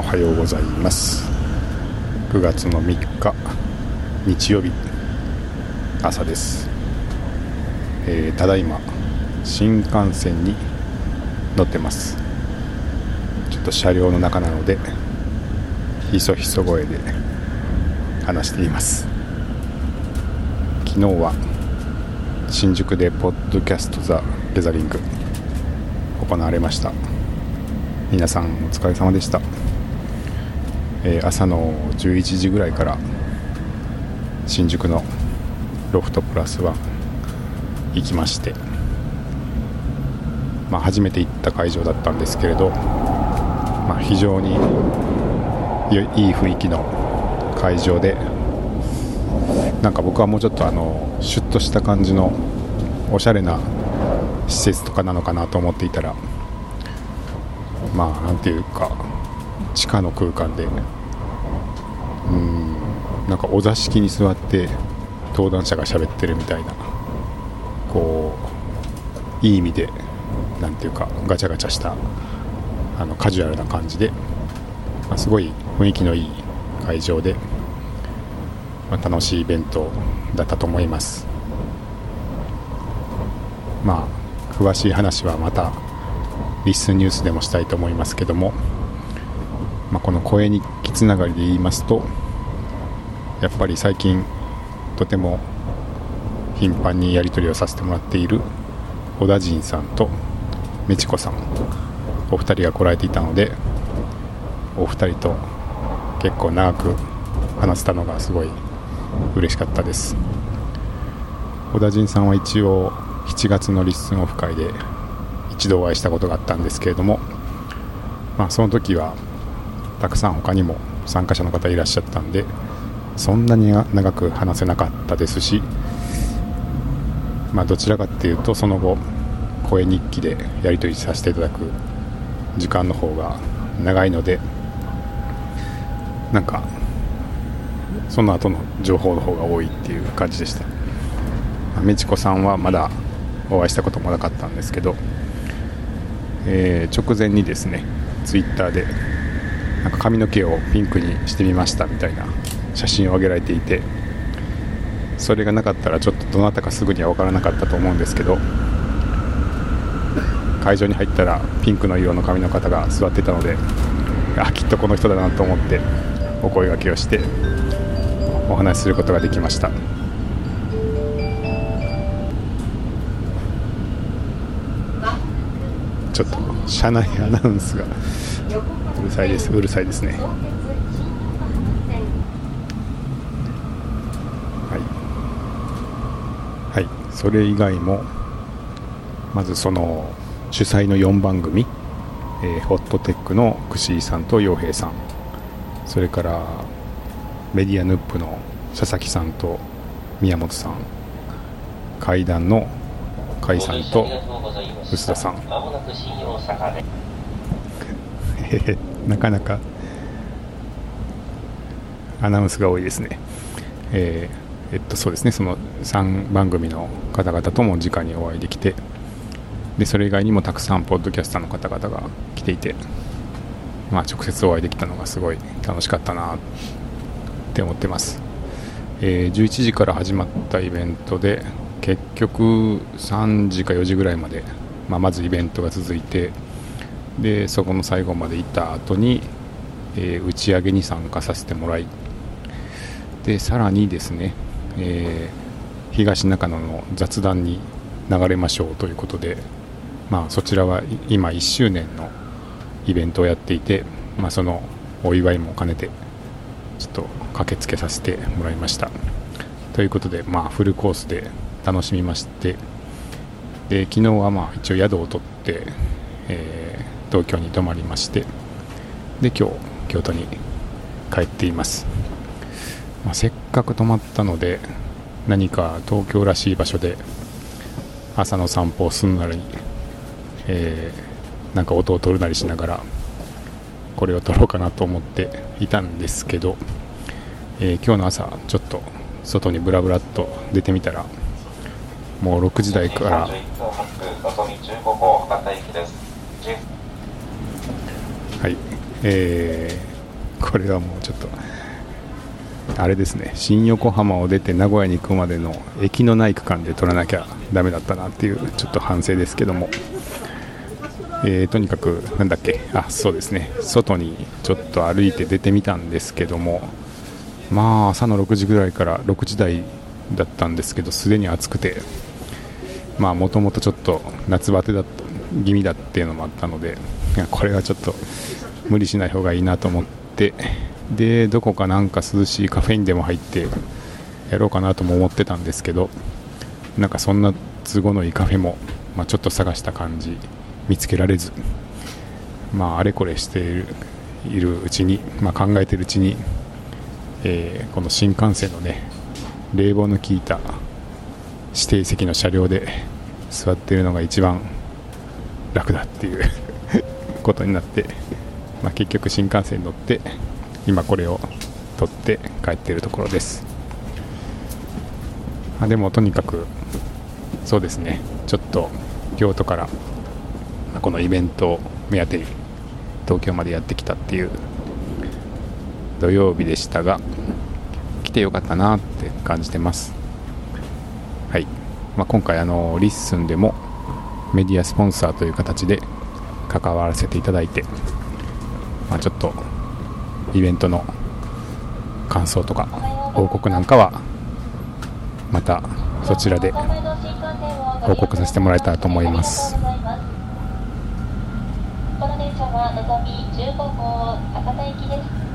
おはようございます。9月の3日日曜日朝です、えーただいま新幹線に乗ってます。ちょっと車両の中なのでひそひそ声で話しています。昨日は新宿でポッドキャスト・ザ・ギャザリング行われました。皆さんお疲れ様でした、えー朝の11時ぐらいから新宿のロフトプラスワン行きまして、まあ、初めて行った会場だったんですけれど、まあ、非常にいい雰囲気の会場でなんか僕はもうちょっとあのシュッとした感じのおしゃれな施設とかなのかなと思っていたらまあなんていうか地下の空間でうん。なんかお座敷に座って登壇者が喋ってるみたいな。こういい意味でなんていうかガチャガチャしたあのカジュアルな感じで、まあすごい雰囲気のいい会場で、まあ楽しいイベントだったと思います。まあ詳しい話はまたリッスンニュースでもしたいと思いますけども、まあ、この声日記つながりで言いますとやっぱり最近とても頻繁にやり取りをさせてもらっている小田陣さんとメチコさんお二人が来られていたのでお二人と結構長く話せたのがすごい嬉しかったです。小田陣さんは一応7月のリッスンオフ会で一度お会いしたことがあったんですけれども、まあ、その時はたくさん他にも参加者の方いらっしゃったんでそんなに長く話せなかったですし、まあ、どちらかっていうとその後声日記でやり取りさせていただく時間の方が長いのでなんかその後の情報の方が多いっていう感じでした。メチコさんはまだお会いしたこともなかったんですけど、えー直前にですねツイッターでなんか髪の毛をピンクにしてみましたみたいな写真を上げられていてそれがなかったらちょっとどなたかすぐには分からなかったと思うんですけど会場に入ったらピンクの色の髪の方が座ってたのであきっとこの人だなと思ってお声掛けをしてお話しすることができました。ちょっと車内アナウンスが。うるさいです。うるさいですね。はい、はい、それ以外もまずその主催の4番組、えーホットテックの串井さんと洋平さん。それからメディアヌップの佐々木さんと宮本さん。階段の甲斐さんと臼田さん なかなかアナウンスが多いですね。えーえっとそうですねその3番組の方々とも直にお会いできてでそれ以外にもたくさんポッドキャスターの方々が来ていて、まあ、直接お会いできたのがすごい楽しかったなって思ってます、えー11時から始まったイベントで結局3時か4時ぐらいまで、まあ、まずイベントが続いてでそこの最後まで行った後に、えー打ち上げに参加させてもらいでさらにですね、えー東中野の雑談に流れましょうということで、まあ、そちらは今1周年のイベントをやっていて、まあ、そのお祝いも兼ねてちょっと駆けつけさせてもらいました。ということで、まあ、フルコースで楽しみましてで昨日はまあ一応宿を取って、えー東京に泊まりましてで今日京都に帰っています、まあ、せっかく泊まったので何か東京らしい場所で朝の散歩をするなり、えーなんか音を取るなりしながらこれを撮ろうかなと思っていたんですけど、えー今日の朝ちょっと外にブラブラっと出てみたらもう6時台からはい、えーこれはもうちょっとあれですね。新横浜を出て名古屋に行くまでの駅のない区間で撮らなきゃダメだったなっていうちょっと反省ですけども、えーとにかくなんだっけ。あそうですね。外にちょっと歩いて出てみたんですけども。まあ朝の6時ぐらいから6時台だったんですけどすでに暑くて。まあもともとちょっと夏バテだった気味だっていうのもあったのでいやこれはちょっと無理しない方がいいなと思ってでどこかなんか涼しいカフェインでも入ってやろうかなとも思ってたんですけどなんかそんな都合のいいカフェも、まあ、ちょっと探した感じ見つけられずまああれこれしているいるうちに、まあ、考えているうちに、えーこの新幹線のね冷房の効いた指定席の車両で座っているのが一番楽だっていう ことになって、まあ、結局新幹線に乗って今これを取って帰っているところです。あでもとにかくそうですね。ちょっと京都からこのイベントを目当てに東京までやってきたっていう土曜日でしたが来てよかったなって感じてます。はい、まあ、今回あのリッスンでもメディアスポンサーという形で関わらせていただいて、まあ、ちょっとイベントの感想とか報告なんかはまたそちらで報告させてもらえたらと思います。この電車はのぞみ15号博多行きです。